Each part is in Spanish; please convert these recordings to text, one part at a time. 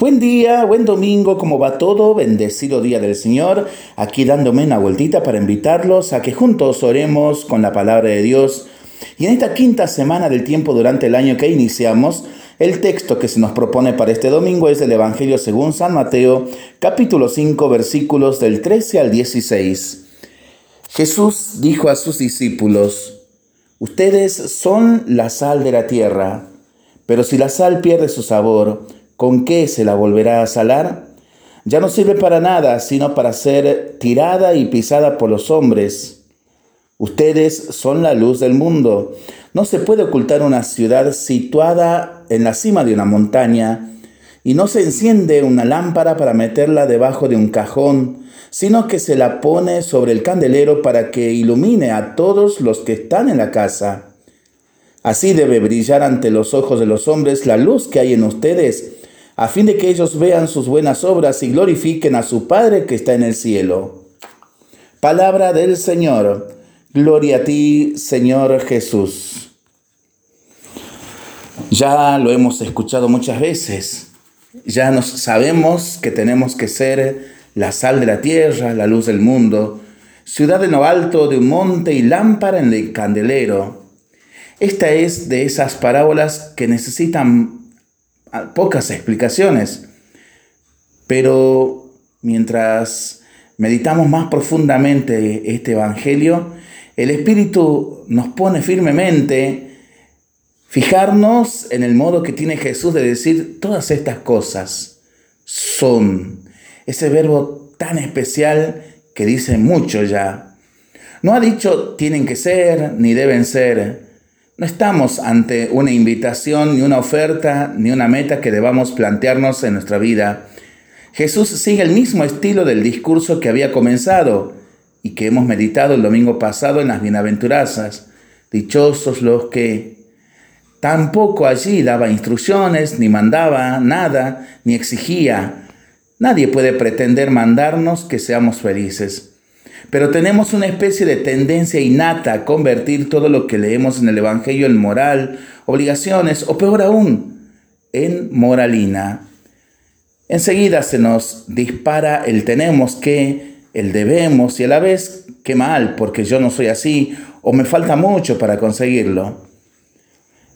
Buen día, buen domingo, ¿cómo va todo? Bendecido día del Señor. Aquí dándome una vueltita para invitarlos a que juntos oremos con la palabra de Dios. Y en esta quinta semana del tiempo durante el año que iniciamos, el texto que se nos propone para este domingo es el Evangelio según San Mateo, capítulo 5, versículos del 13 al 16. Jesús dijo a sus discípulos, Ustedes son la sal de la tierra, pero si la sal pierde su sabor, ¿con qué se la volverá a salar? Ya no sirve para nada, sino para ser tirada y pisada por los hombres. Ustedes son la luz del mundo. No se puede ocultar una ciudad situada en la cima de una montaña y no se enciende una lámpara para meterla debajo de un cajón, sino que se la pone sobre el candelero para que ilumine a todos los que están en la casa. Así debe brillar ante los ojos de los hombres la luz que hay en ustedes a fin de que ellos vean sus buenas obras y glorifiquen a su Padre que está en el cielo. Palabra del Señor. Gloria a ti, Señor Jesús. Ya lo hemos escuchado muchas veces. Ya nos sabemos que tenemos que ser la sal de la tierra, la luz del mundo, ciudad en lo alto de un monte y lámpara en el candelero. Esta es de esas parábolas que necesitan pocas explicaciones, pero mientras meditamos más profundamente este Evangelio, el Espíritu nos pone firmemente fijarnos en el modo que tiene Jesús de decir todas estas cosas son. Ese verbo tan especial que dice mucho ya. No ha dicho tienen que ser ni deben ser, no estamos ante una invitación, ni una oferta, ni una meta que debamos plantearnos en nuestra vida. Jesús sigue el mismo estilo del discurso que había comenzado y que hemos meditado el domingo pasado en las bienaventuranzas. Dichosos los que tampoco allí daba instrucciones, ni mandaba nada, ni exigía. Nadie puede pretender mandarnos que seamos felices. Pero tenemos una especie de tendencia innata a convertir todo lo que leemos en el Evangelio en moral, obligaciones o peor aún, en moralina. Enseguida se nos dispara el tenemos que, el debemos y a la vez qué mal, porque yo no soy así o me falta mucho para conseguirlo.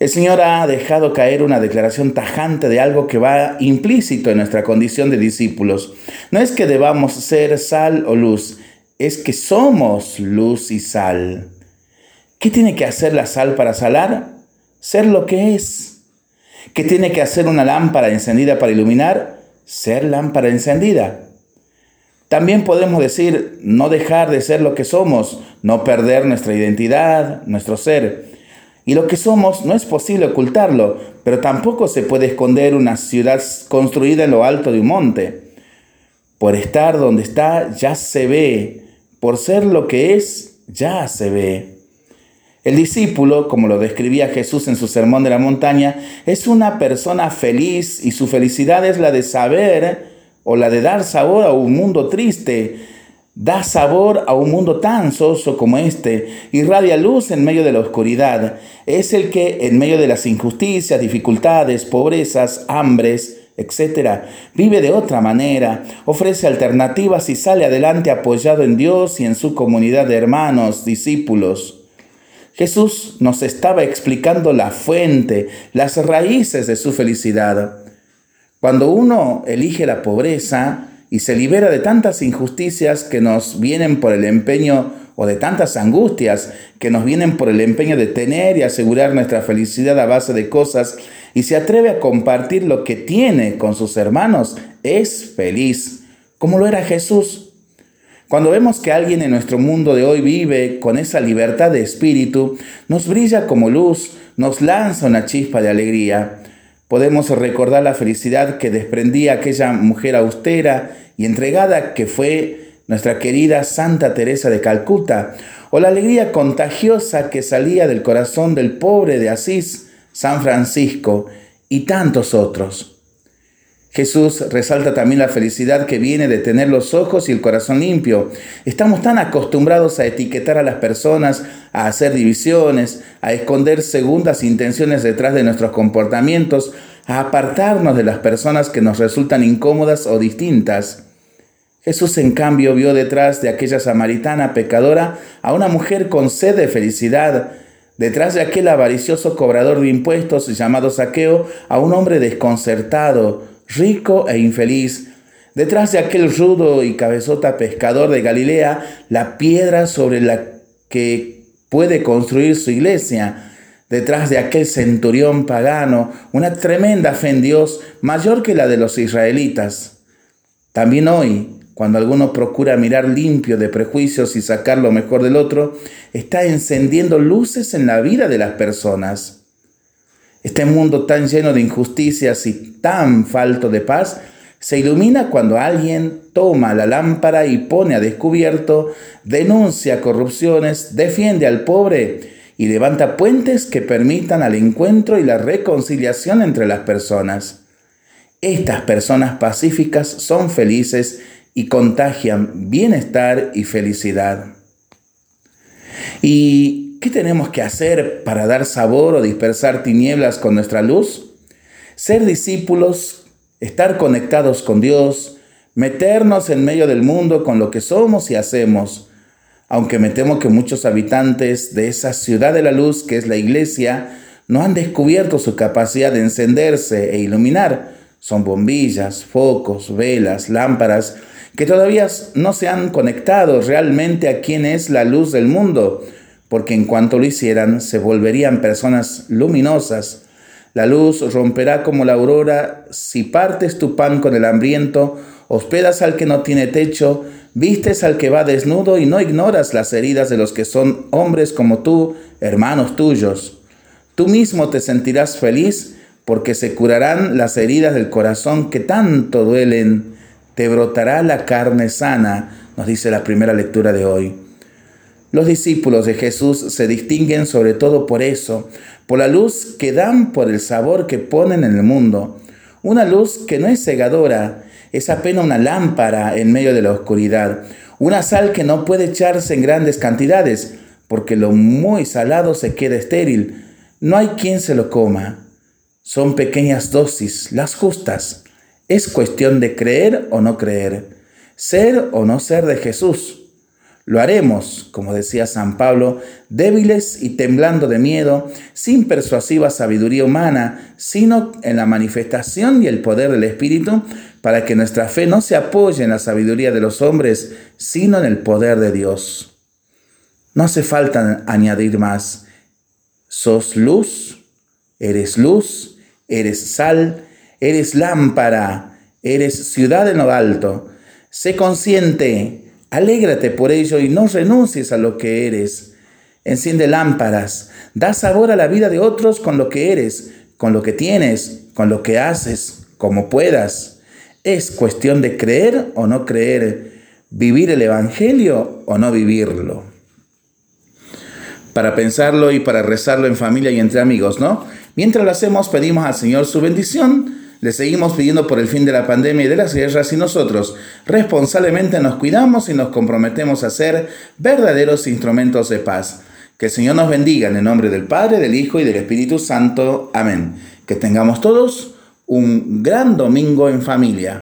El Señor ha dejado caer una declaración tajante de algo que va implícito en nuestra condición de discípulos. No es que debamos ser sal o luz, es que somos luz y sal. ¿Qué tiene que hacer la sal para salar? Ser lo que es. ¿Qué tiene que hacer una lámpara encendida para iluminar? Ser lámpara encendida. También podemos decir no dejar de ser lo que somos, no perder nuestra identidad, nuestro ser. Y lo que somos no es posible ocultarlo, pero tampoco se puede esconder una ciudad construida en lo alto de un monte. Por estar donde está ya se ve, por ser lo que es, ya se ve. El discípulo, como lo describía Jesús en su sermón de la montaña, es una persona feliz y su felicidad es la de saber o la de dar sabor a un mundo triste. Da sabor a un mundo tan soso como este, irradia luz en medio de la oscuridad. Es el que en medio de las injusticias, dificultades, pobrezas, hambres, etc. Vive de otra manera, ofrece alternativas y sale adelante apoyado en Dios y en su comunidad de hermanos, discípulos. Jesús nos estaba explicando la fuente, las raíces de su felicidad. Cuando uno elige la pobreza y se libera de tantas injusticias que nos vienen por el empeño o de tantas angustias que nos vienen por el empeño de tener y asegurar nuestra felicidad a base de cosas y se atreve a compartir lo que tiene con sus hermanos, es feliz, como lo era Jesús. Cuando vemos que alguien en nuestro mundo de hoy vive con esa libertad de espíritu, nos brilla como luz, nos lanza una chispa de alegría. Podemos recordar la felicidad que desprendía aquella mujer austera y entregada que fue nuestra querida Santa Teresa de Calcuta, o la alegría contagiosa que salía del corazón del pobre de Asís, San Francisco y tantos otros. Jesús resalta también la felicidad que viene de tener los ojos y el corazón limpio. Estamos tan acostumbrados a etiquetar a las personas, a hacer divisiones, a esconder segundas intenciones detrás de nuestros comportamientos, a apartarnos de las personas que nos resultan incómodas o distintas. Jesús en cambio vio detrás de aquella samaritana pecadora a una mujer con sed de felicidad, detrás de aquel avaricioso cobrador de impuestos llamado Saqueo a un hombre desconcertado, rico e infeliz, detrás de aquel rudo y cabezota pescador de Galilea, la piedra sobre la que puede construir su iglesia, detrás de aquel centurión pagano, una tremenda fe en Dios mayor que la de los israelitas. También hoy, cuando alguno procura mirar limpio de prejuicios y sacar lo mejor del otro, está encendiendo luces en la vida de las personas. Este mundo tan lleno de injusticias y tan falto de paz se ilumina cuando alguien toma la lámpara y pone a descubierto, denuncia corrupciones, defiende al pobre y levanta puentes que permitan al encuentro y la reconciliación entre las personas. Estas personas pacíficas son felices y contagian bienestar y felicidad. ¿Y qué tenemos que hacer para dar sabor o dispersar tinieblas con nuestra luz? Ser discípulos, estar conectados con Dios, meternos en medio del mundo con lo que somos y hacemos, aunque me temo que muchos habitantes de esa ciudad de la luz que es la iglesia no han descubierto su capacidad de encenderse e iluminar. Son bombillas, focos, velas, lámparas, que todavía no se han conectado realmente a quién es la luz del mundo, porque en cuanto lo hicieran se volverían personas luminosas. La luz romperá como la aurora si partes tu pan con el hambriento, hospedas al que no tiene techo, Vistes al que va desnudo y no ignoras las heridas de los que son hombres como tú, hermanos tuyos. Tú mismo te sentirás feliz porque se curarán las heridas del corazón que tanto duelen. Te brotará la carne sana, nos dice la primera lectura de hoy. Los discípulos de Jesús se distinguen sobre todo por eso, por la luz que dan por el sabor que ponen en el mundo. Una luz que no es cegadora, es apenas una lámpara en medio de la oscuridad, una sal que no puede echarse en grandes cantidades, porque lo muy salado se queda estéril. No hay quien se lo coma. Son pequeñas dosis, las justas. Es cuestión de creer o no creer, ser o no ser de Jesús. Lo haremos, como decía San Pablo, débiles y temblando de miedo, sin persuasiva sabiduría humana, sino en la manifestación y el poder del Espíritu, para que nuestra fe no se apoye en la sabiduría de los hombres, sino en el poder de Dios. No hace falta añadir más. Sos luz, eres luz, eres sal, eres lámpara, eres ciudad en lo alto. Sé consciente Alégrate por ello y no renuncies a lo que eres. Enciende lámparas, da sabor a la vida de otros con lo que eres, con lo que tienes, con lo que haces, como puedas. Es cuestión de creer o no creer, vivir el Evangelio o no vivirlo. Para pensarlo y para rezarlo en familia y entre amigos, ¿no? Mientras lo hacemos, pedimos al Señor su bendición le seguimos pidiendo por el fin de la pandemia y de las guerras y nosotros responsablemente nos cuidamos y nos comprometemos a ser verdaderos instrumentos de paz. Que el Señor nos bendiga en el nombre del Padre, del Hijo y del Espíritu Santo. Amén. Que tengamos todos un gran domingo en familia.